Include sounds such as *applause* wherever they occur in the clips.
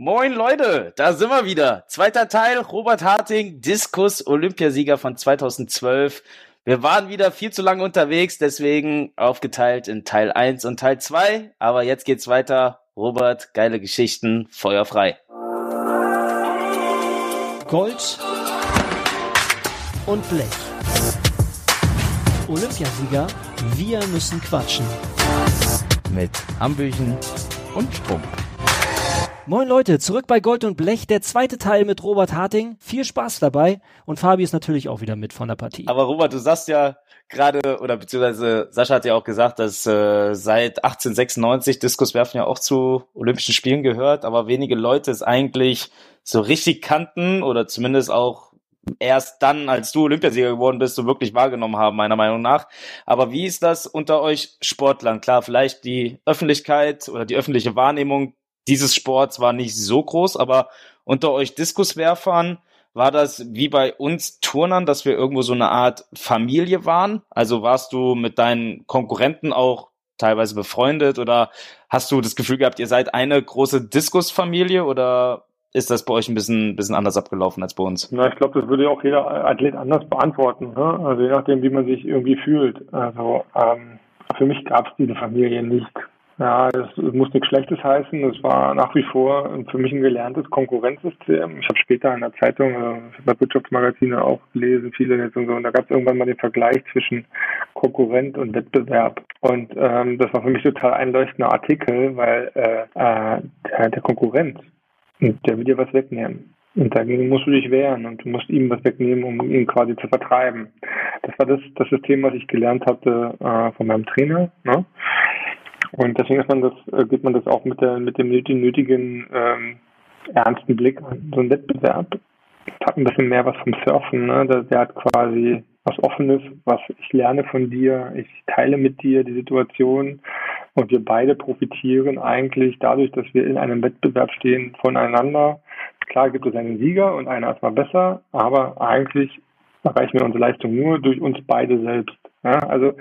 Moin Leute, da sind wir wieder. Zweiter Teil, Robert Harting, Diskus Olympiasieger von 2012. Wir waren wieder viel zu lange unterwegs, deswegen aufgeteilt in Teil 1 und Teil 2. Aber jetzt geht's weiter. Robert, geile Geschichten, Feuer frei. Gold und Blech. Olympiasieger, wir müssen quatschen. Mit Hambüchen und Strumpf. Moin Leute, zurück bei Gold und Blech, der zweite Teil mit Robert Harting. Viel Spaß dabei und Fabi ist natürlich auch wieder mit von der Partie. Aber Robert, du sagst ja gerade, oder beziehungsweise Sascha hat ja auch gesagt, dass äh, seit 1896 Diskuswerfen ja auch zu Olympischen Spielen gehört, aber wenige Leute es eigentlich so richtig kannten oder zumindest auch erst dann, als du Olympiasieger geworden bist, so wirklich wahrgenommen haben, meiner Meinung nach. Aber wie ist das unter euch Sportlern? Klar, vielleicht die Öffentlichkeit oder die öffentliche Wahrnehmung dieses Sports war nicht so groß, aber unter euch Diskuswerfern war das wie bei uns Turnern, dass wir irgendwo so eine Art Familie waren? Also warst du mit deinen Konkurrenten auch teilweise befreundet oder hast du das Gefühl gehabt, ihr seid eine große Diskusfamilie oder ist das bei euch ein bisschen, bisschen anders abgelaufen als bei uns? Na, ich glaube, das würde auch jeder Athlet anders beantworten. Ne? Also je nachdem, wie man sich irgendwie fühlt. Also ähm, für mich gab es diese Familie nicht. Ja, das muss nichts Schlechtes heißen. Das war nach wie vor für mich ein gelerntes Konkurrenzsystem. Ich habe später in der Zeitung, äh, bei Wirtschaftsmagazine auch gelesen, viele jetzt und so. Und da gab es irgendwann mal den Vergleich zwischen Konkurrent und Wettbewerb. Und ähm, das war für mich total einleuchtender Artikel, weil äh, äh, der, der Konkurrent, der will dir was wegnehmen. Und dagegen musst du dich wehren und du musst ihm was wegnehmen, um ihn quasi zu vertreiben. Das war das, das System, was ich gelernt hatte äh, von meinem Trainer. Ne? Und deswegen man das, äh, geht man das auch mit, der, mit dem nötigen ähm, ernsten Blick an. So ein Wettbewerb hat ein bisschen mehr was vom Surfen. Ne? Der, der hat quasi was Offenes, was ich lerne von dir, ich teile mit dir die Situation und wir beide profitieren eigentlich dadurch, dass wir in einem Wettbewerb stehen voneinander. Klar gibt es einen Sieger und einer ist mal besser, aber eigentlich erreichen wir unsere Leistung nur durch uns beide selbst. Ja? Also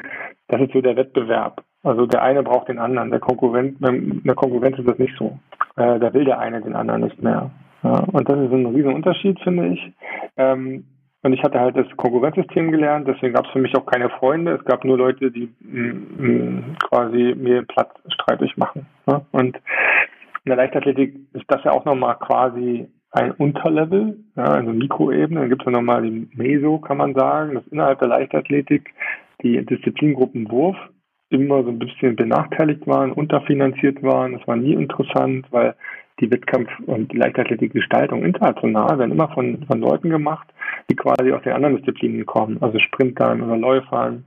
das ist so der Wettbewerb. Also der eine braucht den anderen. Der Konkurrent, in der Konkurrenz ist das nicht so. Äh, da will der eine den anderen nicht mehr. Ja, und das ist ein riesen Unterschied, finde ich. Ähm, und ich hatte halt das Konkurrenzsystem gelernt, deswegen gab es für mich auch keine Freunde. Es gab nur Leute, die mm, mm, quasi mir Platz streitig machen. Ja? Und in der Leichtathletik ist das ja auch nochmal quasi ein Unterlevel, ja, also Mikroebene. Dann gibt es ja nochmal die Meso, kann man sagen. Das ist innerhalb der Leichtathletik die Disziplingruppen Wurf immer so ein bisschen benachteiligt waren, unterfinanziert waren. Das war nie interessant, weil die Wettkampf- und Leichtathletikgestaltung international werden immer von, von Leuten gemacht, die quasi aus den anderen Disziplinen kommen, also Sprintern oder Läufern.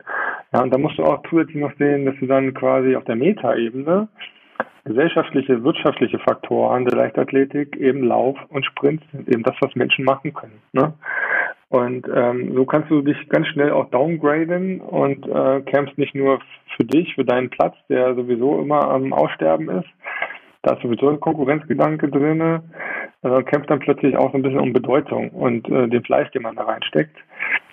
Ja, und da musst du auch zusätzlich noch sehen, dass du dann quasi auf der Metaebene gesellschaftliche, wirtschaftliche Faktoren der Leichtathletik, eben Lauf und Sprint sind eben das, was Menschen machen können. Ne? Und ähm, so kannst du dich ganz schnell auch downgraden und äh, campst nicht nur für dich, für deinen Platz, der sowieso immer am Aussterben ist. Da ist sowieso ein Konkurrenzgedanke drinne. Äh, kämpft dann plötzlich auch so ein bisschen um Bedeutung und äh, den Fleiß, den man da reinsteckt.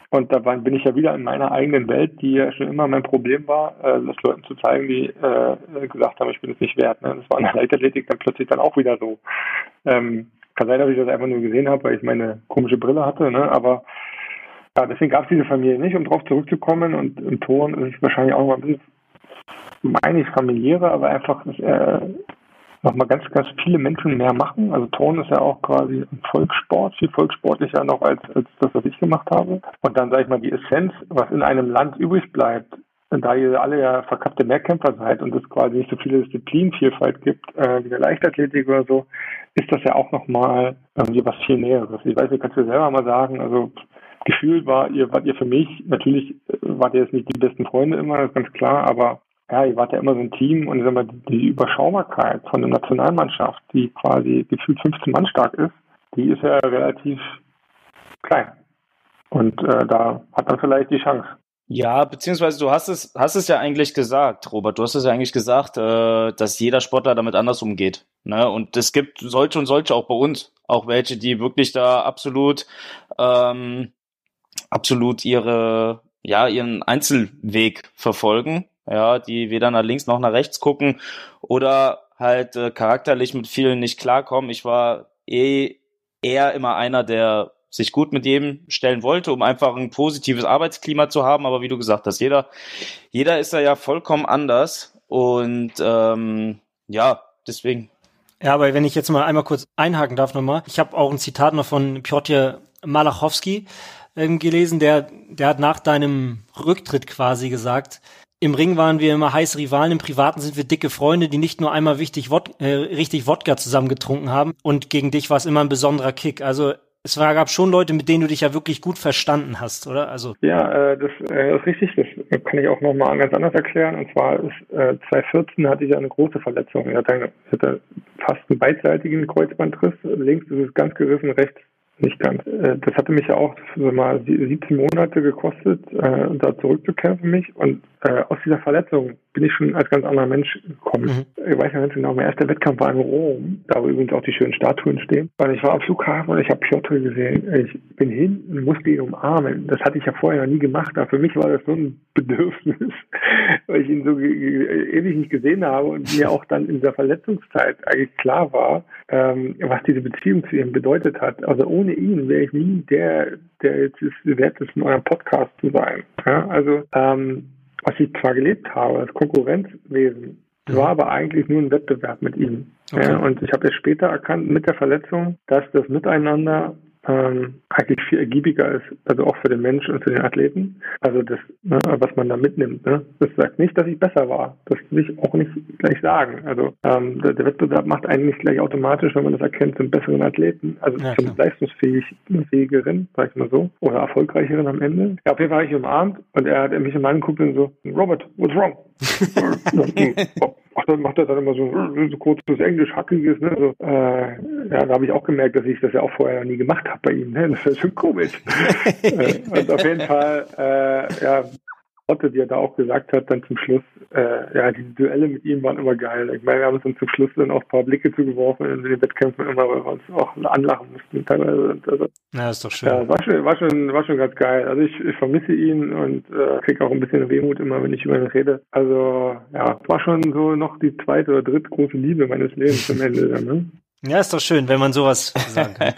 Und da bin ich ja wieder in meiner eigenen Welt, die ja schon immer mein Problem war, äh, das Leuten zu zeigen, die äh, gesagt haben, ich bin es nicht wert. Ne? Das war in der Leichtathletik dann plötzlich dann auch wieder so. Ähm, kann sein, dass ich das einfach nur gesehen habe, weil ich meine komische Brille hatte, ne? aber ja, deswegen gab es diese Familie nicht, um darauf zurückzukommen. Und im Ton ist es wahrscheinlich auch noch ein bisschen, meine ich, familiärer, aber einfach äh, nochmal ganz, ganz viele Menschen mehr machen. Also Ton ist ja auch quasi ein Volkssport, viel volkssportlicher noch als, als das, was ich gemacht habe. Und dann sage ich mal, die Essenz, was in einem Land übrig bleibt, da ihr alle ja verkappte Mehrkämpfer seid und es quasi nicht so viele Disziplinvielfalt gibt äh, wie der Leichtathletik oder so, ist das ja auch nochmal irgendwie was viel Näheres. Ich weiß, ihr kannst du selber mal sagen, also gefühlt war ihr, wart ihr für mich, natürlich äh, wart ihr jetzt nicht die besten Freunde immer, das ist ganz klar, aber ja, ihr wart ja immer so ein Team und ich sag mal, die Überschaubarkeit von der Nationalmannschaft, die quasi gefühlt 15 Mann stark ist, die ist ja relativ klein. Und äh, da hat man vielleicht die Chance. Ja, beziehungsweise du hast es, hast es ja eigentlich gesagt, Robert. Du hast es ja eigentlich gesagt, äh, dass jeder Sportler damit anders umgeht. Ne? Und es gibt solche und solche auch bei uns. Auch welche, die wirklich da absolut, ähm, absolut ihre, ja, ihren Einzelweg verfolgen. Ja, die weder nach links noch nach rechts gucken oder halt äh, charakterlich mit vielen nicht klarkommen. Ich war eh eher immer einer, der sich gut mit jedem stellen wollte, um einfach ein positives Arbeitsklima zu haben. Aber wie du gesagt hast, jeder, jeder ist da ja vollkommen anders. Und ähm, ja, deswegen. Ja, aber wenn ich jetzt mal einmal kurz einhaken darf nochmal. Ich habe auch ein Zitat noch von Piotr Malachowski ähm, gelesen, der, der hat nach deinem Rücktritt quasi gesagt, im Ring waren wir immer heiße Rivalen, im Privaten sind wir dicke Freunde, die nicht nur einmal wichtig Wod äh, richtig Wodka zusammen getrunken haben und gegen dich war es immer ein besonderer Kick. Also es war, gab schon Leute, mit denen du dich ja wirklich gut verstanden hast, oder? Also ja, äh, das äh, ist richtig. Das kann ich auch nochmal ganz anders erklären. Und zwar ist äh, 2014 hatte ich eine große Verletzung. Ich hatte, ich hatte fast einen beidseitigen Kreuzbandriss. Links ist es ganz gerissen, rechts nicht ganz. Äh, das hatte mich ja auch so mal 17 Monate gekostet, äh, da zurückzukämpfen mich. Und äh, aus dieser Verletzung bin ich schon als ganz anderer Mensch gekommen. Mhm. Ich weiß ja ganz genau, mein erster Wettkampf war in Rom, da wo übrigens auch die schönen Statuen stehen. Und ich war am Flughafen und ich habe Piotr gesehen. Ich bin hin und musste ihn umarmen. Das hatte ich ja vorher noch nie gemacht. Aber für mich war das so ein Bedürfnis, *laughs* weil ich ihn so ewig nicht gesehen habe und mir auch dann in dieser Verletzungszeit eigentlich klar war, ähm, was diese Beziehung zu ihm bedeutet hat. Also ohne ihn wäre ich nie der, der jetzt ist, wert ist, in eurem Podcast zu sein. Ja, also ähm, was ich zwar gelebt habe, das Konkurrenzwesen, mhm. war aber eigentlich nur ein Wettbewerb mit ihm. Okay. Ja, und ich habe jetzt später erkannt mit der Verletzung, dass das Miteinander ähm, eigentlich viel ergiebiger ist, also auch für den Menschen und für den Athleten. Also das, ne, was man da mitnimmt. Ne? Das sagt nicht, dass ich besser war. Das will ich auch nicht gleich sagen. Also ähm, der, der, Wettbewerb macht eigentlich gleich automatisch, wenn man das erkennt, zum besseren Athleten, also ja, zum leistungsfähigeren, sag ich mal so, oder erfolgreicheren am Ende. Ja, auf jeden Fall habe ich umarmt und er hat mich immer angeguckt und so, Robert, what's wrong? *laughs* *laughs* macht er, macht er dann immer so, so kurzes Englisch, hackiges, ne? So, äh, ja, da habe ich auch gemerkt, dass ich das ja auch vorher noch nie gemacht habe bei ihm. Ne? Das ist schon komisch. *laughs* äh, und auf jeden Fall, äh, ja, Otto, die er da auch gesagt hat, dann zum Schluss, äh, ja, die Duelle mit ihm waren immer geil. Ich meine, wir haben uns dann zum Schluss dann auch ein paar Blicke zugeworfen in den Wettkämpfen immer, weil wir uns auch anlachen mussten teilweise. Also, ja, ist doch schön. Ja, war schon, war schon, war schon ganz geil. Also ich, ich vermisse ihn und äh, kriege auch ein bisschen Wehmut immer, wenn ich über ihn rede. Also ja, war schon so noch die zweite oder dritte große Liebe meines Lebens am Ende. Dann, ne? Ja, ist doch schön, wenn man sowas *laughs* sagen kann.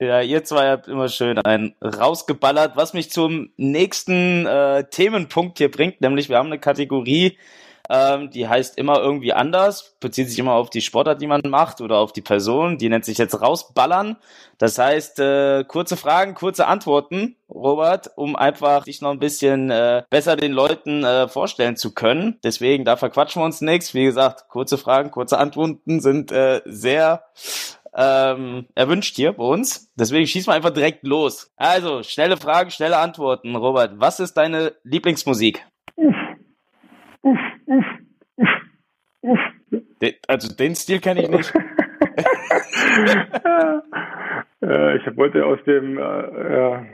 ja, ihr zwei habt immer schön einen rausgeballert, was mich zum nächsten äh, Themenpunkt hier bringt, nämlich wir haben eine Kategorie, ähm, die heißt immer irgendwie anders, bezieht sich immer auf die Sportart, die man macht oder auf die Person. Die nennt sich jetzt rausballern. Das heißt, äh, kurze Fragen, kurze Antworten, Robert, um einfach dich noch ein bisschen äh, besser den Leuten äh, vorstellen zu können. Deswegen, da verquatschen wir uns nichts. Wie gesagt, kurze Fragen, kurze Antworten sind äh, sehr ähm, erwünscht hier bei uns. Deswegen schießen wir einfach direkt los. Also, schnelle Fragen, schnelle Antworten. Robert, was ist deine Lieblingsmusik? Uff, uff, uff, uff. Den, also den Stil kenne ich nicht. *laughs* äh, ich wollte aus dem, äh,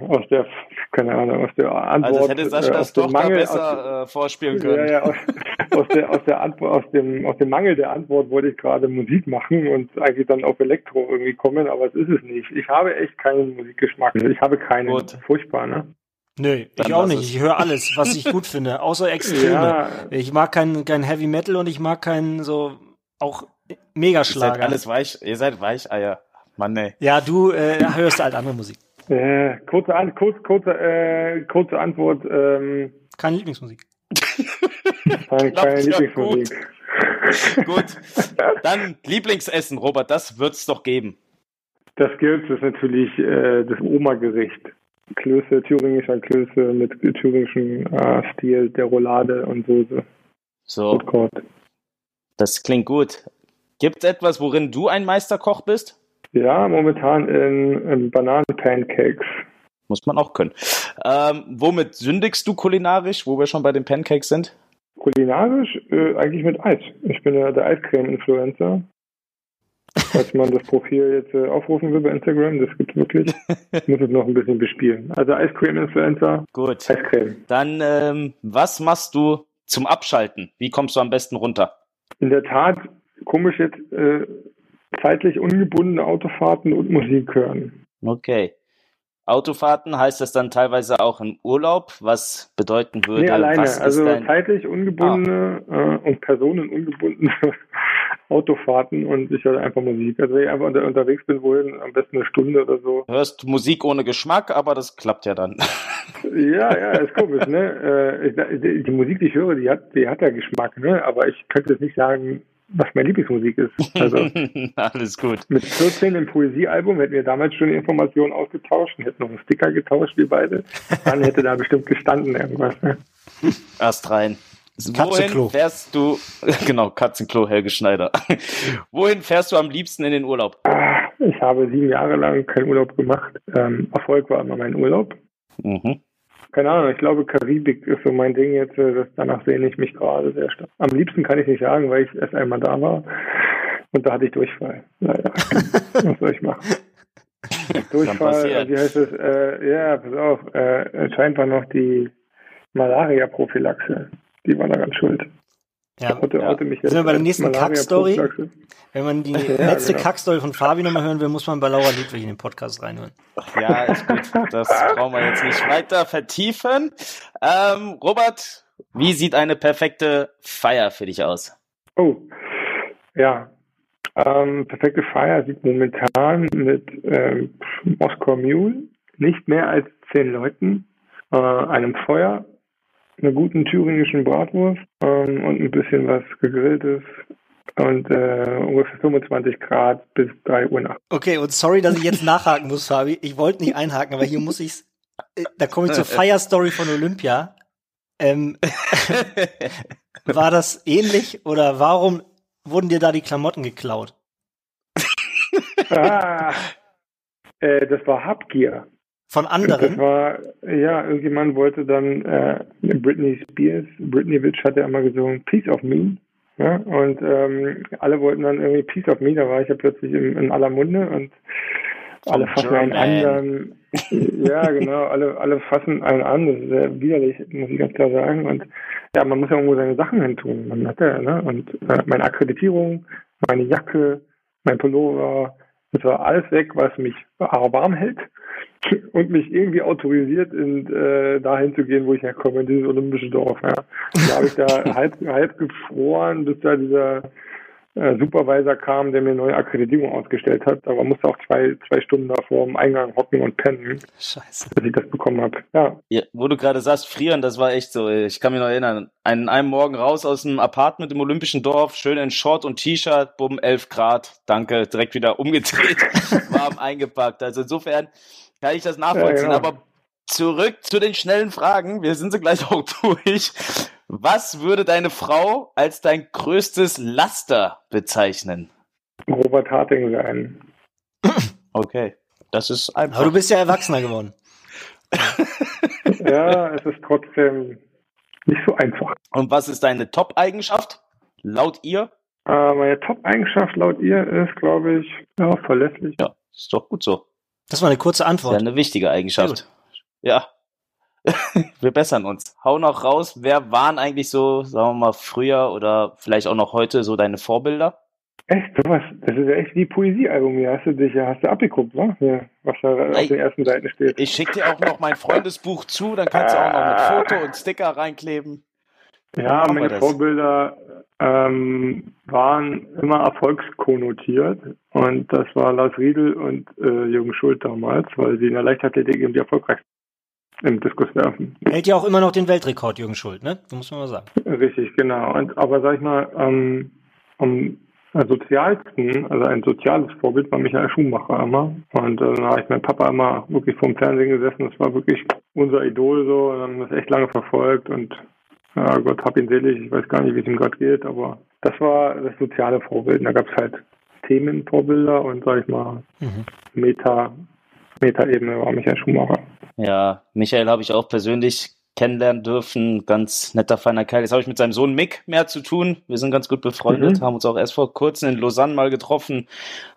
aus der, keine Ahnung, aus der Antwort. Also das hätte Sascha äh, das doch Mangel, besser aus, äh, vorspielen können. Ja, ja, aus, aus, der, aus der Antwort, aus dem, aus dem Mangel der Antwort wollte ich gerade Musik machen und eigentlich dann auf Elektro irgendwie kommen, aber es ist es nicht. Ich habe echt keinen Musikgeschmack. Ich habe keinen. Gut. Furchtbar, ne? Nö, ich auch nicht. Ich höre alles, was ich gut finde, außer *laughs* Extreme. Ja. Ich mag kein, kein Heavy Metal und ich mag keinen so auch Megaschlager. Ihr seid alles weich, ihr seid Weicheier. Mann, ey. Ja, du äh, hörst halt andere Musik. Äh, kurze, An kurz, kurze, äh, kurze Antwort. Ähm, keine Lieblingsmusik. keine, keine Lieblingsmusik. Gut. gut. Dann Lieblingsessen, Robert, das wird's doch geben. Das gilt, das ist natürlich äh, das Oma-Gericht. Klöße, thüringischer Klöße mit thüringischem äh, Stil der Roulade und Soße. So. Das klingt gut. Gibt es etwas, worin du ein Meisterkoch bist? Ja, momentan in, in Bananen-Pancakes. Muss man auch können. Ähm, womit sündigst du kulinarisch, wo wir schon bei den Pancakes sind? Kulinarisch äh, eigentlich mit Eis. Ich bin ja der Eiscreme-Influencer. Falls man das Profil jetzt äh, aufrufen will bei Instagram, das gibt es wirklich. Ich muss es noch ein bisschen bespielen. Also Eiscreme-Influencer. Gut. Eiscreme. Dann, ähm, was machst du zum Abschalten? Wie kommst du am besten runter? In der Tat, komisch jetzt, äh, zeitlich ungebundene Autofahrten und Musik hören. Okay. Autofahrten heißt das dann teilweise auch im Urlaub, was bedeuten würde? Nee, alleine. also zeitlich ungebundene ah. äh, und personenungebundene Autofahrten und ich höre einfach Musik. Also wenn ich einfach unter, unterwegs bin, wohin, am besten eine Stunde oder so. Hörst Musik ohne Geschmack, aber das klappt ja dann. Ja, ja, ist komisch, ne? Äh, die, Musik, die ich höre, die hat, die hat ja Geschmack, ne? Aber ich könnte jetzt nicht sagen, was meine Lieblingsmusik ist. Also *laughs* Alles gut. mit 14 im Poesiealbum hätten wir damals schon Informationen ausgetauscht und hätten noch einen Sticker getauscht, wir beide. Dann hätte da bestimmt gestanden irgendwas. Ne? Erst rein. Katzenklo. Wohin fährst du, *laughs* genau, Katzenklo, Helge Schneider. *laughs* Wohin fährst du am liebsten in den Urlaub? Ich habe sieben Jahre lang keinen Urlaub gemacht. Ähm, Erfolg war immer mein Urlaub. Mhm. Keine Ahnung, ich glaube, Karibik ist so mein Ding jetzt. äh, Das, danach sehne ich mich gerade sehr stark. Am liebsten kann ich nicht sagen, weil ich erst einmal da war. Und da hatte ich Durchfall. Leider. *laughs* Was soll ich machen? Durchfall, wie heißt es? Äh, ja, pass auf. Äh, scheinbar noch die Malaria-Prophylaxe. Die war da ganz schuld. Ja. Heute, Ja. heute mich Sind wir bei der nächsten. Kackstory? Wenn man die *laughs* Ja, letzte genau. Kackstory von Fabi nochmal hören will, muss man bei Laura Ludwig in den Podcast reinhören. Ja, ist gut. Das brauchen wir jetzt nicht weiter vertiefen. Ähm, Robert, wie sieht eine perfekte Feier für dich aus? Oh, ja. Ähm, perfekte Feier sieht momentan mit ähm, Moskau Mule nicht mehr als zehn Leuten, äh, einem Feuer, einer guten thüringischen Bratwurst ähm, und ein bisschen was gegrilltes und äh, ungefähr 25 Grad bis 3 Uhr nachts. Okay, und sorry, dass ich jetzt nachhaken muss, Fabi. Ich wollte nicht einhaken, aber hier muss ich's. äh, Da komme ich zur *laughs* Fire-Story von Olympia. Ähm, *laughs* war das ähnlich oder warum wurden dir da die Klamotten geklaut? Ah, äh, das war Habgier. Von Das anderen? war, ja, irgendjemand wollte dann, äh, Britney Spears, Britney Witch hat ja immer gesungen, Piece of Me. Ja, und ähm, alle wollten dann irgendwie Piece of Me, da war ich ja plötzlich in, in aller Munde und alle fassen einen German. anderen. ja, genau, alle, alle fassen einen an, das ist sehr widerlich, muss ich ganz klar sagen. Und ja, man muss ja irgendwo seine Sachen hin tun. Man hat ja, ne? Und äh, meine Akkreditierung, meine Jacke, mein Pullover, das war alles weg, was mich warm hält und mich irgendwie autorisiert, in, äh, dahin zu gehen, wo ich herkomme, in dieses olympische Dorf. Ja. Da habe ich da *laughs* halb, halb gefroren, bis da dieser äh, Supervisor kam, der mir eine neue Akkreditierung ausgestellt hat. Aber musste auch zwei, zwei Stunden davor im Eingang hocken und pennen, Scheiße. bis ich das bekommen habe. Ja, Ja, wo du gerade sagst, frieren, das war echt so. Ich kann mich noch erinnern. An einem Morgen raus aus dem Apartment im Olympischen Dorf, schön in Short und T-Shirt, bumm, 11 Grad, danke, direkt wieder umgedreht, *laughs* warm eingepackt. Also insofern kann ich das nachvollziehen. Ja, genau. Aber zurück zu den schnellen Fragen. Wir sind so gleich *laughs* auch durch. Was würde deine Frau als dein größtes Laster bezeichnen? Robert Harting sein. *clears throat* Okay, das ist einfach. Aber du bist ja Erwachsener geworden. *laughs* Ja, es ist trotzdem nicht so einfach. Und was ist deine Top-Eigenschaft? Laut ihr? Äh, meine Top-Eigenschaft laut ihr ist, glaube ich, ja, verlässlich. Ja, ist doch gut so. Das war eine kurze Ist ja Antwort. eine wichtige Eigenschaft. Ja. *laughs* wir bessern uns. Hau noch raus. Wer waren eigentlich so, sagen wir mal, früher oder vielleicht auch noch heute so deine Vorbilder? Echt, sowas, das ist ja echt wie Poesiealbum. Hier hast du dich, hast du abgeguckt, ne? Hier, was da Ey, auf den ersten Seiten steht. Ich schicke dir auch noch mein Freundesbuch zu, dann kannst du auch noch mit Foto und Sticker reinkleben. Ja, wir meine. Vorbilder ähm, waren immer erfolgskonnotiert und das war Lars Riedel und äh, Jürgen Schuld damals, weil sie in der Leichtathletik eben die erfolgreichsten im Diskuswerfen. Hält ja auch immer noch den Weltrekord, Jürgen Schuld, ne? Das muss man mal sagen. Richtig, genau. Und aber sag ich mal, ähm, am sozialsten, also ein soziales Vorbild war Michael Schumacher immer. Und äh, da habe ich meinen Papa immer wirklich vorm Fernsehen gesessen. Das war wirklich unser Idol so. Und haben das echt lange verfolgt und ja, Gott hab ihn selig. Ich weiß gar nicht, wie es ihm Gott geht, aber das war das soziale Vorbild. Da gab es halt Themenvorbilder und sag ich mal Mhm. Meta, Meta-Ebene war Michael Schumacher. Ja, Michael habe ich auch persönlich kennenlernen dürfen. Ganz netter, feiner Kerl. Jetzt habe ich mit seinem Sohn Mick mehr zu tun. Wir sind ganz gut befreundet, Mhm. haben uns auch erst vor kurzem in Lausanne mal getroffen.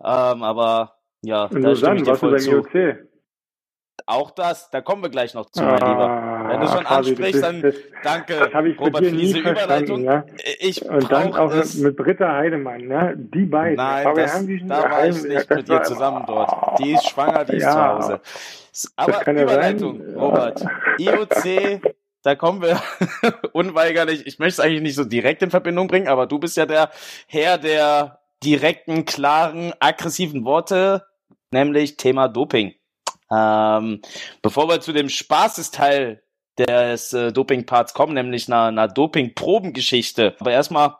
Ähm, aber ja, In da stimme Lausanne ich dir warst du beim. IOC. Auch das, da kommen wir gleich noch zu, mein Lieber. Wenn du schon Fabi, ansprichst, das dann ist- danke, Das habe ich Robert, für diese verstanden, Überleitung. ja. Ich Und dann auch mit, es. mit Britta Heidemann, ne? Die beiden. Nein, Aber wir das, haben die da war ich nicht das mit ihr zusammen dort. Die ist schwanger, die ist Ja. zu Hause. Aber Überleitung, sein. Robert. IOC, da kommen wir *laughs* unweigerlich. Ich möchte es eigentlich nicht so direkt in Verbindung bringen, aber du bist ja der Herr der direkten, klaren, aggressiven Worte, nämlich Thema Doping. Ähm, bevor wir zu dem Spaßesteil des äh, Doping-Parts kommen, nämlich einer, einer Doping-Probengeschichte. Aber erstmal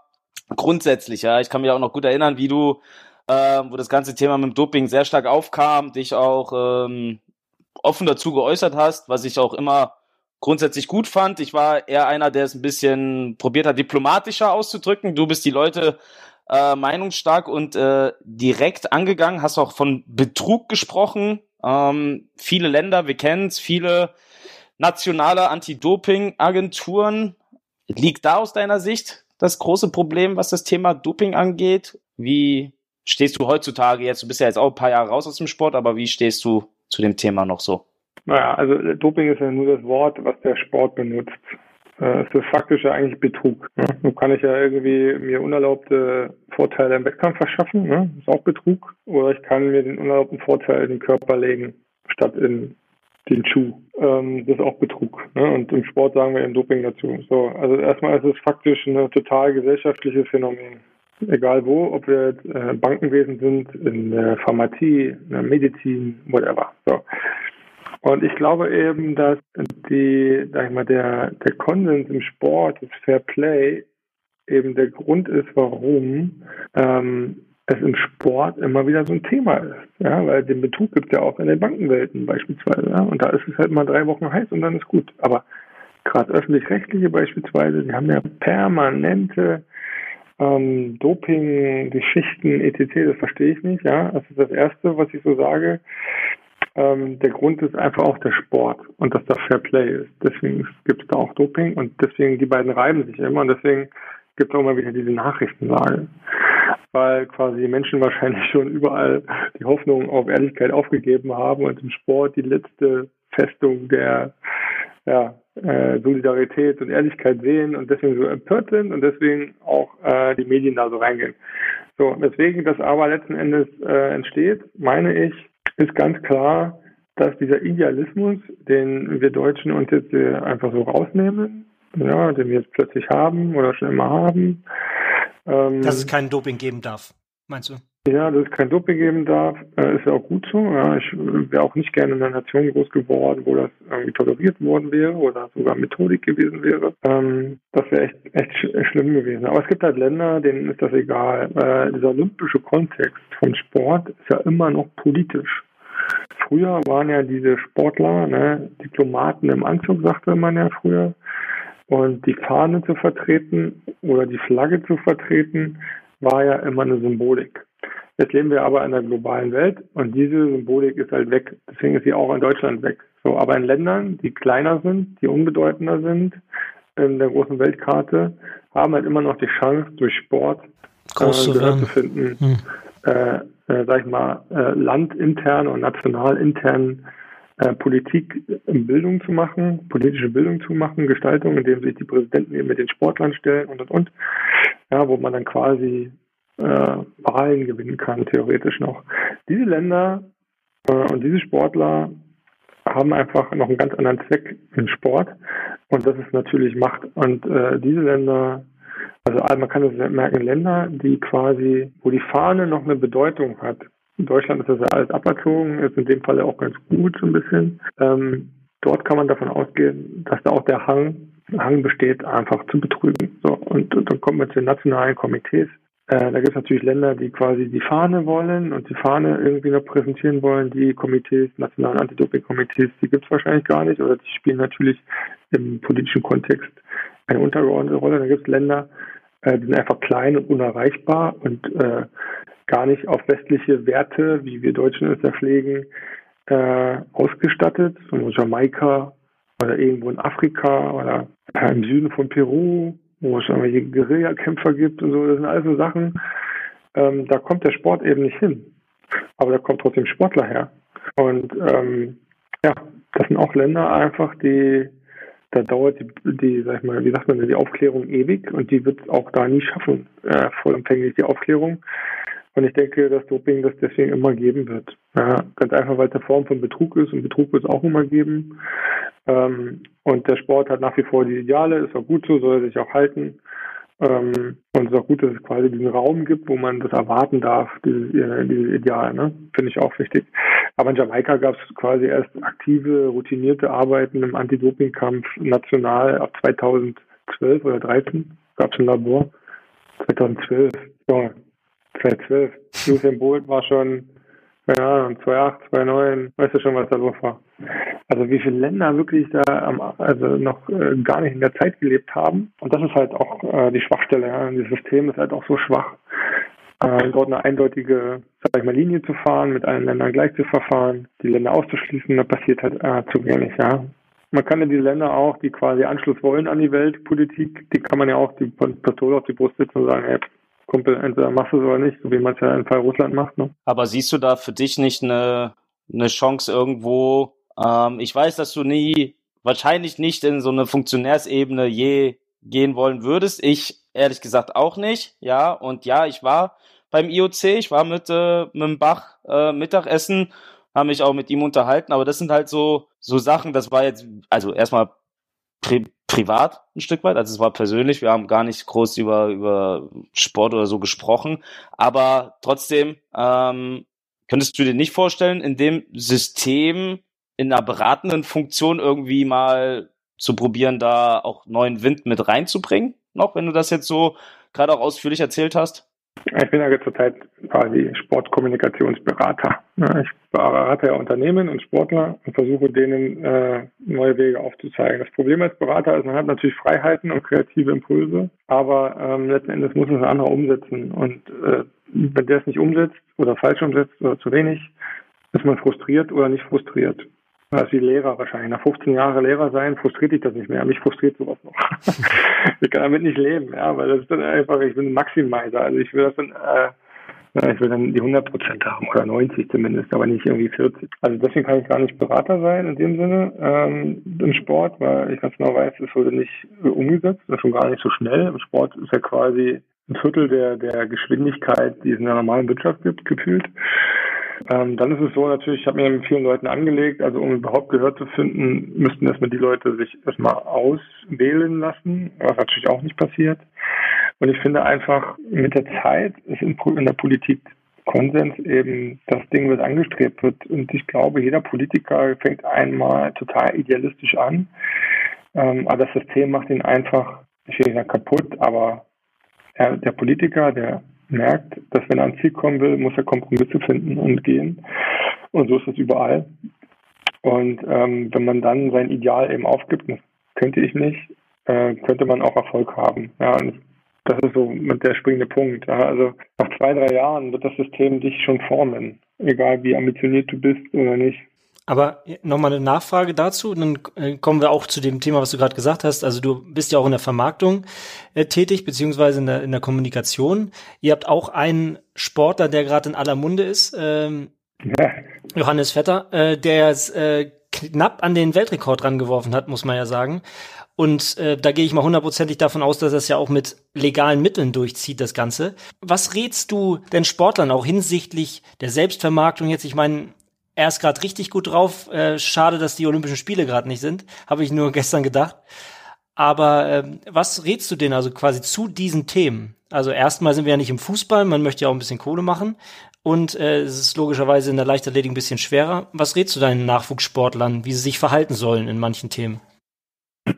grundsätzlich, ja, ich kann mich auch noch gut erinnern, wie du, äh, wo das ganze Thema mit dem Doping sehr stark aufkam, dich auch ähm, offen dazu geäußert hast, was ich auch immer grundsätzlich gut fand. Ich war eher einer, der es ein bisschen probiert hat, diplomatischer auszudrücken. Du bist die Leute äh, meinungsstark und äh, direkt angegangen, hast auch von Betrug gesprochen. Ähm, viele Länder, wir kennen es, viele nationale Anti-Doping-Agenturen. Liegt da aus deiner Sicht das große Problem, was das Thema Doping angeht? Wie stehst du heutzutage jetzt? Du bist ja jetzt auch ein paar Jahre raus aus dem Sport, aber wie stehst du zu dem Thema noch so? Naja, also Doping ist ja nur das Wort, was der Sport benutzt. Äh, ist faktisch ja eigentlich Betrug. Ne? Nun kann ich ja irgendwie mir unerlaubte Vorteile im Wettkampf verschaffen, ne? das ist auch Betrug. Oder ich kann mir den unerlaubten Vorteil in den Körper legen, statt in den Schuh. Ähm, das ist auch Betrug. Ne? Und im Sport sagen wir eben Doping dazu. So, also erstmal ist es faktisch ein total gesellschaftliches Phänomen. Egal wo, ob wir jetzt äh, Bankenwesen sind, in der Pharmazie, in der Medizin, whatever. So. Und ich glaube eben, dass die, sag ich mal, der, der Konsens im Sport, das Fair Play, eben der Grund ist, warum ähm, es im Sport immer wieder so ein Thema ist. Ja, weil den Betrug gibt es ja auch in den Bankenwelten beispielsweise. Ja? Und da ist es halt mal drei Wochen heiß und dann ist gut. Aber gerade öffentlich-rechtliche beispielsweise, die haben ja permanente ähm, Doping-Geschichten, etc., das verstehe ich nicht. Ja, das ist das Erste, was ich so sage. Ähm, der Grund ist einfach auch der Sport und dass da Fair Play ist. Deswegen gibt es da auch Doping und deswegen die beiden reiben sich immer und deswegen gibt es auch immer wieder diese Nachrichtenlage weil quasi die Menschen *laughs* wahrscheinlich schon überall die Hoffnung auf Ehrlichkeit aufgegeben haben und im Sport die letzte Festung der ja, äh, Solidarität und Ehrlichkeit sehen und deswegen so empört sind und deswegen auch äh, die Medien da so reingehen. So, weswegen das aber letzten Endes äh, entsteht, meine ich, ist ganz klar, dass dieser Idealismus, den wir Deutschen uns jetzt äh, einfach so rausnehmen, ja, den wir jetzt plötzlich haben oder schon immer haben, ähm, dass es kein Doping geben darf, meinst du? Ja, dass es kein Doping geben darf, äh, ist ja auch gut so. Ja, ich wäre auch nicht gerne in einer Nation groß geworden, wo das irgendwie toleriert worden wäre oder sogar Methodik gewesen wäre. Ähm, das wäre echt, echt sch schlimm gewesen. Aber es gibt halt Länder, denen ist das egal. Äh, dieser olympische Kontext von Sport ist ja immer noch politisch. Früher waren ja diese Sportler, ne, Diplomaten im Anzug, sagte man ja früher, und die Fahne zu vertreten oder die Flagge zu vertreten, war ja immer eine Symbolik. Jetzt leben wir aber in einer globalen Welt und diese Symbolik ist halt weg. Deswegen ist sie auch in Deutschland weg. So, aber in Ländern, die kleiner sind, die unbedeutender sind in der großen Weltkarte, haben halt immer noch die Chance, durch Sport Groß äh, zu finden, hm. äh, äh, sag ich mal, äh, landintern und national intern äh, Politik in Bildung zu machen, politische Bildung zu machen, Gestaltung, indem sich die Präsidenten eben mit den Sportlern stellen und und und, ja, wo man dann quasi äh, Wahlen gewinnen kann, theoretisch noch. Diese Länder äh, und diese Sportler haben einfach noch einen ganz anderen Zweck im Sport und das ist natürlich Macht. Und äh, diese Länder, also man kann es merken, Länder, die quasi, wo die Fahne noch eine Bedeutung hat, in Deutschland ist das ja alles aberzogen, ist in dem Fall auch ganz gut so ein bisschen. Ähm, dort kann man davon ausgehen, dass da auch der Hang, Hang besteht, einfach zu betrügen. So, und, und dann kommt man zu den nationalen Komitees. Äh, da gibt es natürlich Länder, die quasi die Fahne wollen und die Fahne irgendwie noch präsentieren wollen. Die Komitees, nationalen Anti-Doping-Komitees, die gibt es wahrscheinlich gar nicht oder die spielen natürlich im politischen Kontext eine untergeordnete Rolle. Da gibt es Länder, äh, die sind einfach klein und unerreichbar und äh, gar nicht auf westliche Werte, wie wir Deutschen es ja pflegen, äh, ausgestattet. So Jamaika oder irgendwo in Afrika oder äh, im Süden von Peru, wo es irgendwelche Guerillakämpfer gibt und so. Das sind alles so Sachen, ähm, da kommt der Sport eben nicht hin. Aber da kommt trotzdem Sportler her. Und ähm, ja, das sind auch Länder einfach, die da dauert die, die, sag ich mal, wie sagt man, die Aufklärung ewig und die wird auch da nie schaffen, äh, vollumfänglich die Aufklärung. Und ich denke, dass Doping das deswegen immer geben wird. Ja, ganz einfach, weil es eine Form von Betrug ist und Betrug wird es auch immer geben. Ähm, und der Sport hat nach wie vor die Ideale, ist auch gut so, soll er sich auch halten. Ähm, und es ist auch gut, dass es quasi diesen Raum gibt, wo man das erwarten darf, dieses, äh, dieses Ideal, ne? Finde ich auch wichtig. Aber in Jamaika gab es quasi erst aktive, routinierte Arbeiten im Anti-Doping-Kampf national ab 2012 oder 13 gab es ein Labor. 2012, Junge, 2012. Usain Bolt war schon ja, 2,8, 2,9, weißt du schon, was da los war. Also wie viele Länder wirklich da also noch äh, gar nicht in der Zeit gelebt haben. Und das ist halt auch äh, die Schwachstelle. Ja. Dieses System ist halt auch so schwach. Äh, dort eine eindeutige, sag ich mal, Linie zu fahren, mit allen Ländern gleich zu verfahren, die Länder auszuschließen, da passiert halt äh, zu wenig, ja. Man kann ja die Länder auch, die quasi Anschluss wollen an die Weltpolitik, die kann man ja auch die Pistole auf die Brust setzen und sagen, hey, Kumpel, entweder machst du es oder nicht, so wie man es ja im Fall Russland macht. Ne? Aber siehst du da für dich nicht eine, eine Chance irgendwo? Ähm, ich weiß, dass du nie, wahrscheinlich nicht in so eine Funktionärsebene je gehen wollen würdest. Ich ehrlich gesagt auch nicht. Ja, und ja, ich war beim IOC, ich war mit, äh, mit dem Bach äh, Mittagessen, habe mich auch mit ihm unterhalten, aber das sind halt so, so Sachen, das war jetzt, also erstmal pri privat ein Stück weit, also es war persönlich, wir haben gar nicht groß über, über Sport oder so gesprochen, aber trotzdem, ähm, könntest du dir nicht vorstellen, in dem System in einer beratenden Funktion irgendwie mal zu probieren, da auch neuen Wind mit reinzubringen? Noch, wenn du das jetzt so gerade auch ausführlich erzählt hast? Ich bin ja zurzeit quasi Sportkommunikationsberater. Ich berate ja Unternehmen und Sportler und versuche denen äh, neue Wege aufzuzeigen. Das Problem als Berater ist, man hat natürlich Freiheiten und kreative Impulse, aber ähm, letzten Endes muss es ein anderer umsetzen. Und äh, wenn der es nicht umsetzt oder falsch umsetzt oder zu wenig, ist man frustriert oder nicht frustriert. Ist wie Lehrer wahrscheinlich. Nach 15 Jahren Lehrer sein, frustriert dich das nicht mehr. Mich frustriert sowas noch. *laughs* ich kann damit nicht leben, ja, weil das ist dann einfach, ich bin ein Maximizer. Also ich will das dann, äh, ich will dann die 100 Prozent haben oder 90 zumindest, aber nicht irgendwie 40. Also deswegen kann ich gar nicht Berater sein in dem Sinne ähm, im Sport, weil ich ganz genau weiß, es wurde nicht umgesetzt, das ist schon gar nicht so schnell. Im Sport ist ja quasi ein Viertel der, der Geschwindigkeit, die es in der normalen Wirtschaft gibt, gefühlt. Ähm, dann ist es so natürlich, ich habe mir mit vielen Leuten angelegt, also um überhaupt Gehör zu finden, müssten erstmal die Leute sich erstmal auswählen lassen, was natürlich auch nicht passiert. Und ich finde einfach, mit der Zeit ist in, in der Politik Konsens eben das Ding, was angestrebt wird. Und ich glaube, jeder Politiker fängt einmal total idealistisch an. Ähm, aber das System macht ihn einfach, ich will nicht sagen kaputt, aber er, der Politiker, der merkt, dass wenn er ans Ziel kommen will, muss er Kompromisse finden und gehen. Und so ist es überall. Und ähm, wenn man dann sein Ideal eben aufgibt, das könnte ich nicht, äh, könnte man auch Erfolg haben. Ja, und das ist so mit der springende Punkt. Ja. Also nach zwei, drei Jahren wird das System dich schon formen, egal wie ambitioniert du bist oder nicht. Aber nochmal eine Nachfrage dazu, dann äh, kommen wir auch zu dem Thema, was du gerade gesagt hast. Also du bist ja auch in der Vermarktung äh, tätig, beziehungsweise in der, in der Kommunikation. Ihr habt auch einen Sportler, der gerade in aller Munde ist, ähm, ja. Johannes Vetter, äh, der äh, knapp an den Weltrekord rangeworfen hat, muss man ja sagen. Und äh, da gehe ich mal hundertprozentig davon aus, dass es ja auch mit legalen Mitteln durchzieht, das Ganze. Was rätst du denn Sportlern auch hinsichtlich der Selbstvermarktung jetzt? Ich meine, er ist gerade richtig gut drauf. Äh, schade, dass die Olympischen Spiele gerade nicht sind. Habe ich nur *laughs* gestern gedacht. Aber ähm, was rätst du denn also quasi zu diesen Themen? Also erstmal sind wir ja nicht im Fußball, man möchte ja auch ein bisschen Kohle machen. Und äh, es ist logischerweise in der Leichtathletik ein bisschen schwerer. Was rätst du deinen Nachwuchssportlern, wie sie sich verhalten sollen in manchen Themen?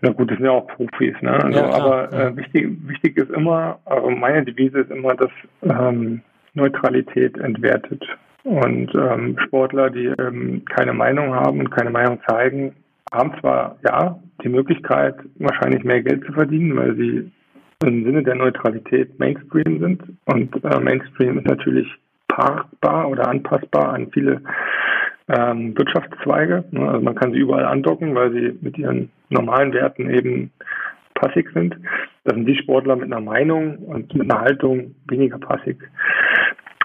Na gut, das sind ja auch Profis, ne? Also, ja, aber äh, wichtig, wichtig ist immer, also meine Devise ist immer, dass ähm, Neutralität entwertet. Und ähm, Sportler, die ähm, keine Meinung haben und keine Meinung zeigen, haben zwar ja die Möglichkeit, wahrscheinlich mehr Geld zu verdienen, weil sie im Sinne der Neutralität Mainstream sind. Und äh, Mainstream ist natürlich parkbar oder anpassbar an viele ähm, Wirtschaftszweige. Ne? Also man kann sie überall andocken, weil sie mit ihren normalen Werten eben passig sind. Das sind die Sportler mit einer Meinung und mit einer Haltung weniger passig.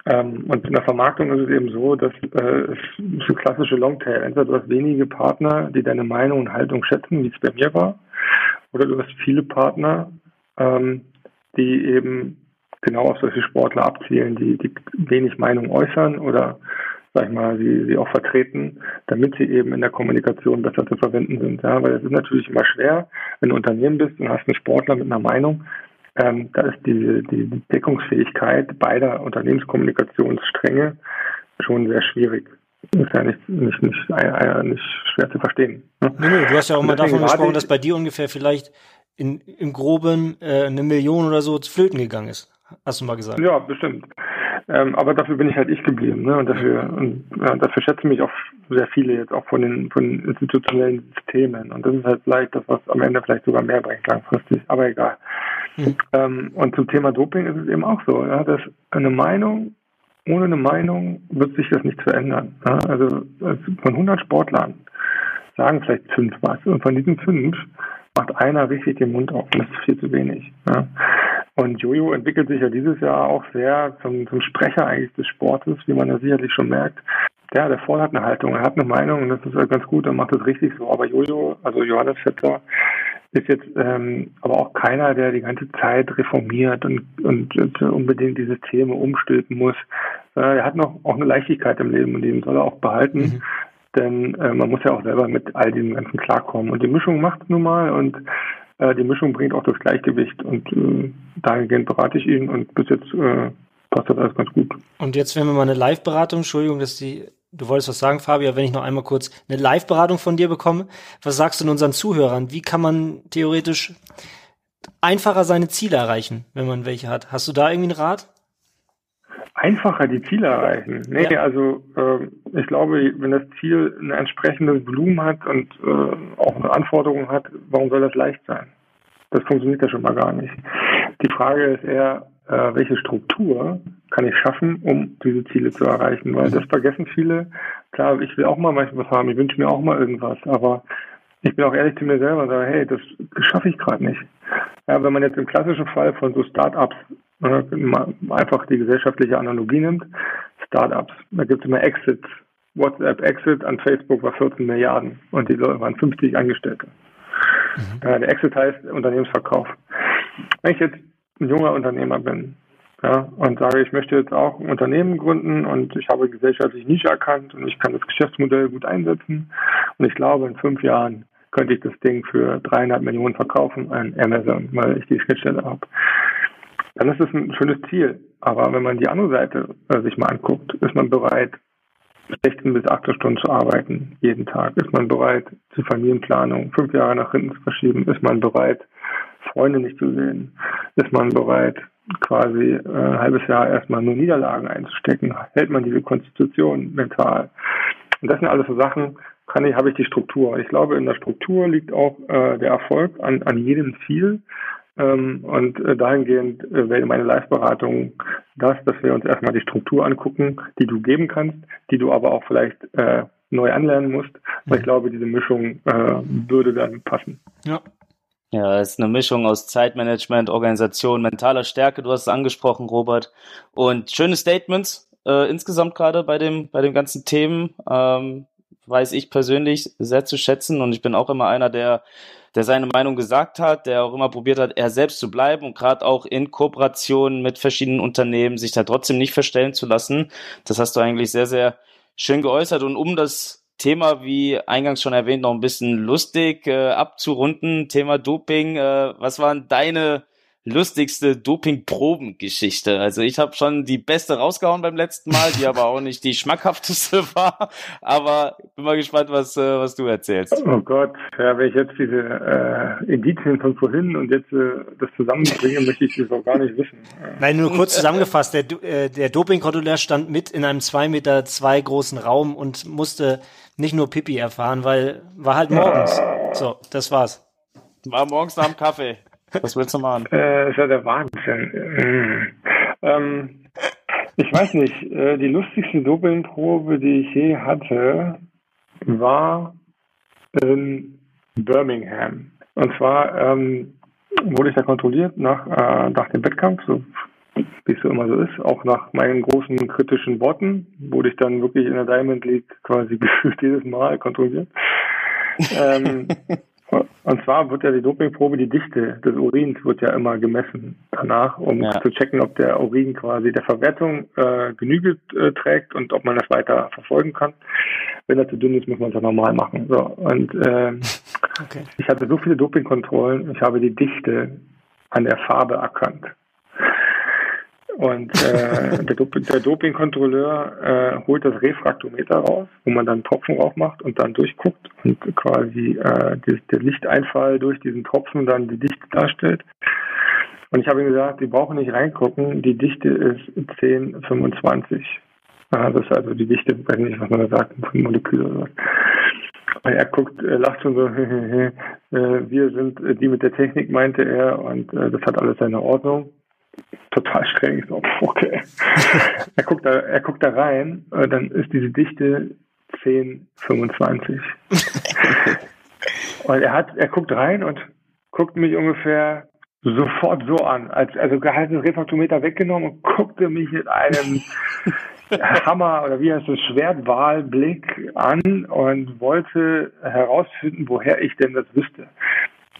Ähm, und in der Vermarktung ist es eben so, dass äh, es so klassische Longtail. Entweder du hast wenige Partner, die deine Meinung und Haltung schätzen, wie es bei mir war, oder du hast viele Partner, ähm, die eben genau auf solche Sportler abzielen, die, die wenig Meinung äußern oder sag ich mal, sie, sie auch vertreten, damit sie eben in der Kommunikation besser zu verwenden sind. Ja, weil es ist natürlich immer schwer, wenn du Unternehmen bist und hast einen Sportler mit einer Meinung, ähm, da ist die, die Deckungsfähigkeit beider Unternehmenskommunikationsstränge schon sehr schwierig. Ist ja nicht, nicht, nicht, äh, nicht schwer zu verstehen. Ne? Nee, nee, du hast ja auch mal davon gesprochen, dass bei dir ungefähr vielleicht in, im Groben äh, eine Million oder so zu flöten gegangen ist. Hast du mal gesagt? Ja, bestimmt. Ähm, aber dafür bin ich halt ich geblieben, ne? Und dafür, und, ja, dafür schätzen mich auch sehr viele jetzt auch von den, von den institutionellen Systemen. Und das ist halt vielleicht das, was am Ende vielleicht sogar mehr bringt langfristig. Aber egal. Mhm. Ähm, und zum Thema Doping ist es eben auch so, ja, dass eine Meinung, ohne eine Meinung wird sich das nicht verändern. Ja? Also, von 100 Sportlern sagen vielleicht fünf was. Und von diesen fünf macht einer richtig den Mund auf. Und das ist viel zu wenig. Ja? Und Jojo entwickelt sich ja dieses Jahr auch sehr zum, zum Sprecher eigentlich des Sportes, wie man ja sicherlich schon merkt. Ja, der Voll hat eine Haltung, er hat eine Meinung und das ist ganz gut, er macht das richtig so. Aber Jojo, also Johannes Vetter, ist jetzt ähm, aber auch keiner, der die ganze Zeit reformiert und, und, und unbedingt die Systeme umstülpen muss. Äh, er hat noch auch eine Leichtigkeit im Leben und den soll er auch behalten. Mhm. Denn äh, man muss ja auch selber mit all dem Ganzen klarkommen. Und die Mischung macht es nun mal und äh, die Mischung bringt auch das Gleichgewicht und äh, dahingehend berate ich ihn und bis jetzt äh, passt das alles ganz gut. Und jetzt, wenn wir mal eine Live-Beratung, Entschuldigung, dass die, du wolltest was sagen, Fabio, wenn ich noch einmal kurz eine Live-Beratung von dir bekomme, was sagst du denn unseren Zuhörern? Wie kann man theoretisch einfacher seine Ziele erreichen, wenn man welche hat? Hast du da irgendwie einen Rat? einfacher die Ziele erreichen. Nee, ja. also äh, ich glaube, wenn das Ziel ein entsprechendes Volumen hat und äh, auch eine Anforderung hat, warum soll das leicht sein? Das funktioniert ja schon mal gar nicht. Die Frage ist eher, äh, welche Struktur kann ich schaffen, um diese Ziele zu erreichen? Weil das vergessen viele. Klar, ich will auch mal manchmal was haben, ich wünsche mir auch mal irgendwas, aber ich bin auch ehrlich zu mir selber und sage, hey, das, das schaffe ich gerade nicht. Ja, wenn man jetzt im klassischen Fall von so Startups einfach die gesellschaftliche Analogie nimmt, Startups, da gibt es immer Exits. WhatsApp Exit an Facebook war 14 Milliarden und die Leute waren 50 Angestellte. Mhm. der Exit heißt Unternehmensverkauf. Wenn ich jetzt ein junger Unternehmer bin ja, und sage, ich möchte jetzt auch ein Unternehmen gründen und ich habe gesellschaftlich Nische erkannt und ich kann das Geschäftsmodell gut einsetzen und ich glaube, in fünf Jahren könnte ich das Ding für dreieinhalb Millionen verkaufen an Amazon, weil ich die Schnittstelle habe dann ist es ein schönes Ziel. Aber wenn man die andere Seite äh, sich mal anguckt, ist man bereit, 16 bis 18 Stunden zu arbeiten, jeden Tag. Ist man bereit, zur Familienplanung fünf Jahre nach hinten zu verschieben? Ist man bereit, Freunde nicht zu sehen? Ist man bereit, quasi äh, ein halbes Jahr erstmal nur Niederlagen einzustecken? Hält man diese Konstitution mental? Und das sind alles so Sachen, kann ich, habe ich die Struktur. Ich glaube, in der Struktur liegt auch äh, der Erfolg an, an jedem Ziel. Ähm, und äh, dahingehend äh, wäre meine Live-Beratung das, dass wir uns erstmal die Struktur angucken, die du geben kannst, die du aber auch vielleicht äh, neu anlernen musst. Weil ich mhm. glaube, diese Mischung äh, würde dann passen. Ja. Ja, es ist eine Mischung aus Zeitmanagement, Organisation, mentaler Stärke. Du hast es angesprochen, Robert. Und schöne Statements äh, insgesamt gerade bei dem bei den ganzen Themen. Ähm, weiß ich persönlich sehr zu schätzen und ich bin auch immer einer, der der seine Meinung gesagt hat, der auch immer probiert hat, er selbst zu bleiben und gerade auch in Kooperation mit verschiedenen Unternehmen sich da trotzdem nicht verstellen zu lassen. Das hast du eigentlich sehr, sehr schön geäußert. Und um das Thema, wie eingangs schon erwähnt, noch ein bisschen lustig äh, abzurunden, Thema Doping, äh, was waren deine lustigste Doping-Proben-Geschichte. Also ich habe schon die beste rausgehauen beim letzten Mal, die aber auch nicht die *laughs* schmackhafteste war. Aber bin mal gespannt, was, äh, was du erzählst. Oh Gott, ja, wenn ich jetzt diese äh, Indizien von vorhin und jetzt äh, das zusammenbringe, möchte ich das auch gar nicht wissen. Nein, nur kurz zusammengefasst, der, äh, der Doping-Kontrolleur stand mit in einem zwei Meter zwei großen Raum und musste nicht nur Pipi erfahren, weil war halt morgens. So, das war's. War morgens nach dem Kaffee. Was willst du machen? Äh, ist ja der Wahnsinn. Mhm. Ähm, ich weiß nicht, äh, die lustigste Dopingprobe, die ich je hatte, war in Birmingham. Und zwar ähm, wurde ich da kontrolliert nach, äh, nach dem Wettkampf, so wie es so immer so ist, auch nach meinen großen kritischen Worten, wurde ich dann wirklich in der Diamond League quasi *laughs* gefühlt jedes Mal kontrolliert. ähm, *laughs* und zwar wird ja die Dopingprobe, die Dichte des Urins wird ja immer gemessen danach, um ja. zu checken, ob der Urin quasi der Verwertung äh, Genüge äh, trägt und ob man das weiter verfolgen kann. Wenn er zu dünn ist, muss man es ja normal machen. So, und äh, okay. ich hatte so viele Dopingkontrollen, ich habe die Dichte an der Farbe erkannt. Und äh, der, Dop der Dopingkontrolleur äh, holt das Refraktometer raus, wo man dann Tropfen drauf macht und dann durchguckt und quasi äh, die, der Lichteinfall durch diesen Tropfen dann die Dichte darstellt. Und ich habe ihm gesagt, Sie brauchen nicht reingucken, die Dichte ist 1025. Das ist also die Dichte, weiß nicht, was man da sagt, von Molekül oder was. Und er guckt, lacht schon so, *laughs* äh, wir sind die mit der Technik, meinte er, und äh, das hat alles seine Ordnung total streng. So, okay. *laughs* er guckt da, er guckt da rein, äh, dann ist diese Dichte 10,25. *laughs* und er hat, er guckt rein und guckt mich ungefähr sofort so an, als also hat das Refraktometer weggenommen und guckte mich mit einem *laughs* Hammer oder wie heißt das Schwertwahlblick an und wollte herausfinden, woher ich denn das wüsste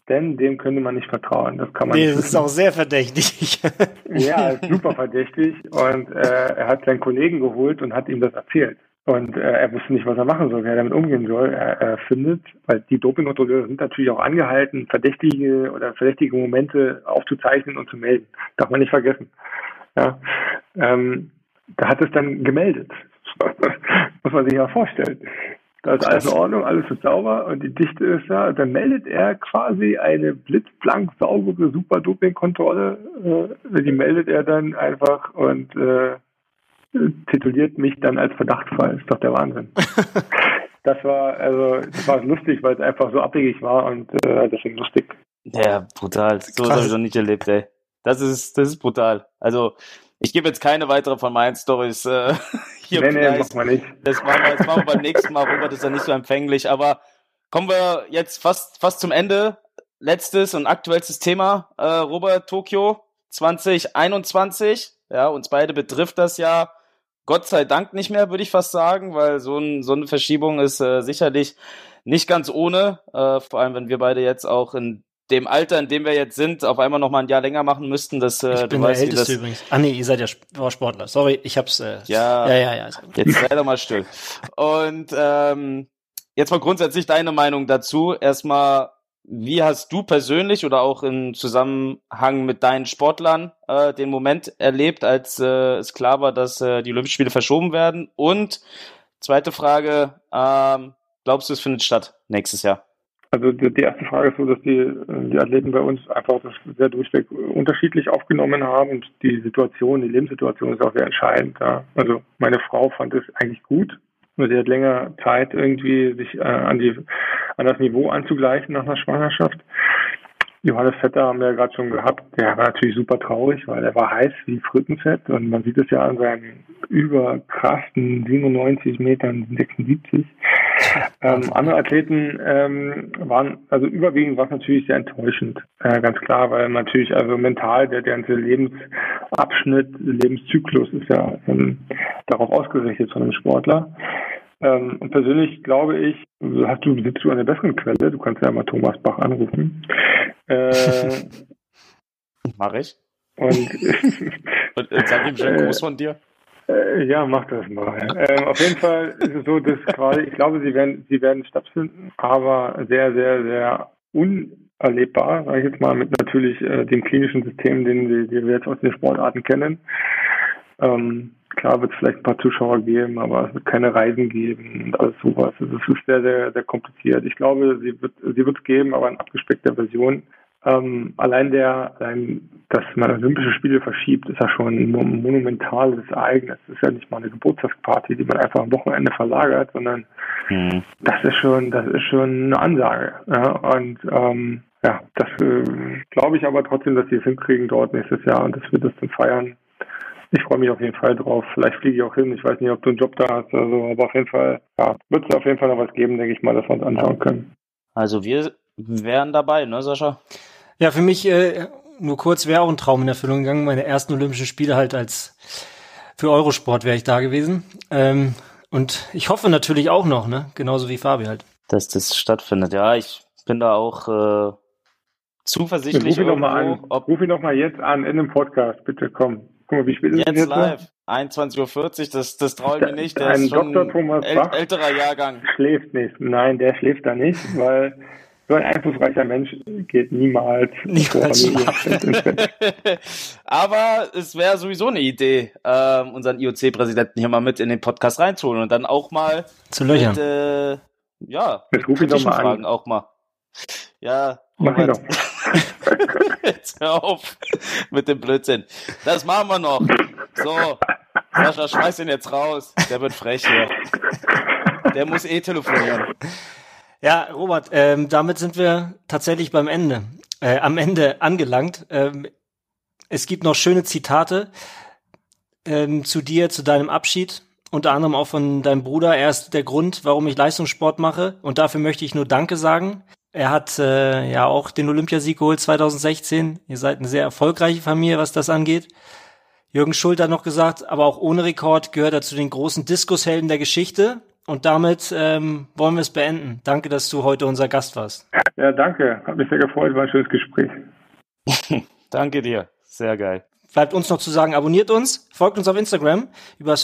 denn dem könnte man nicht vertrauen. Das kann man nee, nicht. Das ist auch sehr verdächtig. *laughs* ja, super verdächtig. Und äh, er hat seinen Kollegen geholt und hat ihm das erzählt. Und äh, er wusste nicht, was er machen soll, wie er damit umgehen soll. Er, er findet, weil die Dopingkontrolleure sind natürlich auch angehalten, verdächtige oder verdächtige Momente aufzuzeichnen und zu melden. Darf man nicht vergessen. Ja. Ähm, da hat es dann gemeldet. *laughs* Muss man sich ja vorstellen. Da ist alles in Ordnung, alles ist sauber und die Dichte ist da. Dann meldet er quasi eine blitzblank saubere Super-Doping-Kontrolle. Äh, die meldet er dann einfach und äh, tituliert mich dann als Verdachtsfall. Ist doch der Wahnsinn. *laughs* das war also das war lustig, weil es einfach so abwegig war und äh, deswegen lustig. Ja, brutal. So habe ich noch nicht erlebt, ey. Das ist, das ist brutal. Also, ich gebe jetzt keine weitere von meinen Stories äh, *laughs* hier nee, nee, mach mal nicht. Das machen wir, das machen wir beim nächsten Mal. Robert ist ja nicht so empfänglich. Aber kommen wir jetzt fast, fast zum Ende. Letztes und aktuellstes Thema. Äh, Robert, Tokio 2021. Ja, uns beide betrifft das ja Gott sei Dank nicht mehr, würde ich fast sagen, weil so, ein, so eine Verschiebung ist äh, sicherlich nicht ganz ohne. Äh, vor allem, wenn wir beide jetzt auch in dem Alter, in dem wir jetzt sind, auf einmal noch mal ein Jahr länger machen müssten. Das, äh, ich bin der weißt, Älteste übrigens. Ah nee, ihr seid ja Sportler. Sorry, ich hab's. Äh, ja, ja, ja, ja. Jetzt sei doch mal still. Und ähm, jetzt mal grundsätzlich deine Meinung dazu. Erstmal, wie hast du persönlich oder auch im Zusammenhang mit deinen Sportlern äh, den Moment erlebt, als äh, es klar war, dass äh, die Olympischen Spiele verschoben werden? Und zweite Frage, ähm, glaubst du, es findet statt nächstes Jahr? Also die erste Frage ist so, dass die, die Athleten bei uns einfach das sehr durchweg unterschiedlich aufgenommen haben und die Situation, die Lebenssituation ist auch sehr entscheidend. Ja. Also meine Frau fand es eigentlich gut. Sie hat länger Zeit, irgendwie sich äh, an, die, an das Niveau anzugleichen nach einer Schwangerschaft. Johannes Vetter haben wir ja gerade schon gehabt. Der war natürlich super traurig, weil er war heiß wie Frittenfett und man sieht es ja an seinen überkrassen 97 Metern 76. *laughs* Ähm, andere Athleten ähm, waren, also überwiegend war es natürlich sehr enttäuschend, äh, ganz klar, weil natürlich also mental der, der ganze Lebensabschnitt, Lebenszyklus ist ja ähm, darauf ausgerichtet von einem Sportler. Ähm, und persönlich glaube ich, hast du, sitzt du an der besseren Quelle, du kannst ja mal Thomas Bach anrufen. Äh, Mach ich. Und, *laughs* und äh, sag ihm schön Gruß von dir. Äh, ja, mach das mal. Ähm, auf jeden Fall ist es so, dass quasi, ich glaube, sie werden, sie werden stattfinden, aber sehr, sehr, sehr unerlebbar, sage ich jetzt mal, mit natürlich äh, dem klinischen System, den wir, den wir jetzt aus den Sportarten kennen. Ähm, klar wird es vielleicht ein paar Zuschauer geben, aber es wird keine Reisen geben und alles sowas. Also es ist sehr, sehr, sehr kompliziert. Ich glaube, sie wird sie wird es geben, aber in abgespeckter Version. Ähm, allein der, allein, dass man Olympische Spiele verschiebt, ist ja schon ein monumentales Ereignis. Das ist ja nicht mal eine Geburtstagsparty, die man einfach am Wochenende verlagert, sondern mhm. das ist schon, das ist schon eine Ansage. Ja? Und ähm, ja, das äh, glaube ich aber trotzdem, dass sie es hinkriegen dort nächstes Jahr und dass wir das dann feiern. Ich freue mich auf jeden Fall drauf. Vielleicht fliege ich auch hin. Ich weiß nicht, ob du einen Job da hast. Also, aber auf jeden Fall, ja, wird es auf jeden Fall noch was geben, denke ich mal, dass wir uns anschauen können. Also wir wären dabei, ne, Sascha? Ja, für mich äh, nur kurz wäre auch ein Traum in Erfüllung gegangen. Meine ersten Olympischen Spiele halt als für Eurosport wäre ich da gewesen. Ähm, und ich hoffe natürlich auch noch, ne? Genauso wie Fabi halt. Dass das stattfindet. Ja, ich bin da auch äh, zuversichtlich. Ruf ihn, doch mal an. Ob Ruf ihn doch mal jetzt an in dem Podcast, bitte komm. Guck mal, wie spät ist jetzt, jetzt live. 21.40 Uhr, das, das traue ich mir nicht. Der ein ist schon Dr. Thomas äl älterer Jahrgang. Schläft nicht. Nein, der schläft da nicht, weil so ein einflussreicher Mensch geht niemals, *laughs* Niemals *laughs* Aber es wäre sowieso eine Idee, ähm, unseren IOC-Präsidenten hier mal mit in den Podcast reinzuholen und dann auch mal Zu löchern. mit, äh, ja, Jetzt ruf ihn doch kritischen mal Fragen an. auch mal. Ja, Mach doch. *laughs* *laughs* jetzt hör auf mit dem Blödsinn. Das machen wir noch. So, Sascha, schmeiß ihn jetzt raus. Der wird frech hier. Der muss eh telefonieren. Ja, Robert, ähm, damit sind wir tatsächlich beim Ende, äh, am Ende angelangt. Ähm, es gibt noch schöne Zitate ähm, zu dir, zu deinem Abschied, unter anderem auch von deinem Bruder. Er ist der Grund, warum ich Leistungssport mache und dafür möchte ich nur Danke sagen. Er hat äh, ja auch den Olympiasieg geholt 2016. Ihr seid eine sehr erfolgreiche Familie, was das angeht. Jürgen Schult hat noch gesagt, aber auch ohne Rekord gehört er zu den großen Diskushelden der Geschichte. Und damit ähm, wollen wir es beenden. Danke, dass du heute unser Gast warst. Ja, danke. Hat mich sehr gefreut. War ein schönes Gespräch. *laughs* Danke dir. Sehr geil. Bleibt uns noch zu sagen, abonniert uns, folgt uns auf Instagram über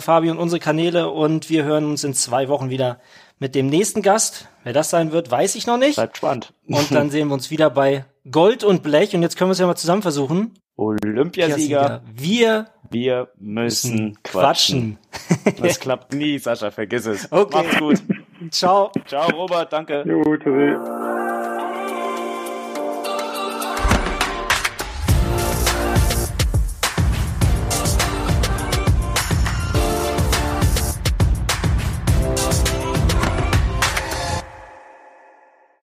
Fabi und unsere Kanäle und wir hören uns in zwei Wochen wieder mit dem nächsten Gast. Wer das sein wird, weiß ich noch nicht. Bleibt spannend. Und dann sehen wir uns wieder bei Gold und Blech. Und jetzt können wir es ja mal zusammen versuchen. Olympiasieger, Wir wir müssen müssen quatschen. quatschen. Das klappt nie, Sascha, vergiss es. *laughs* Okay. Macht's gut. Ciao. Ciao, Robert, danke. Jo, tschüssi.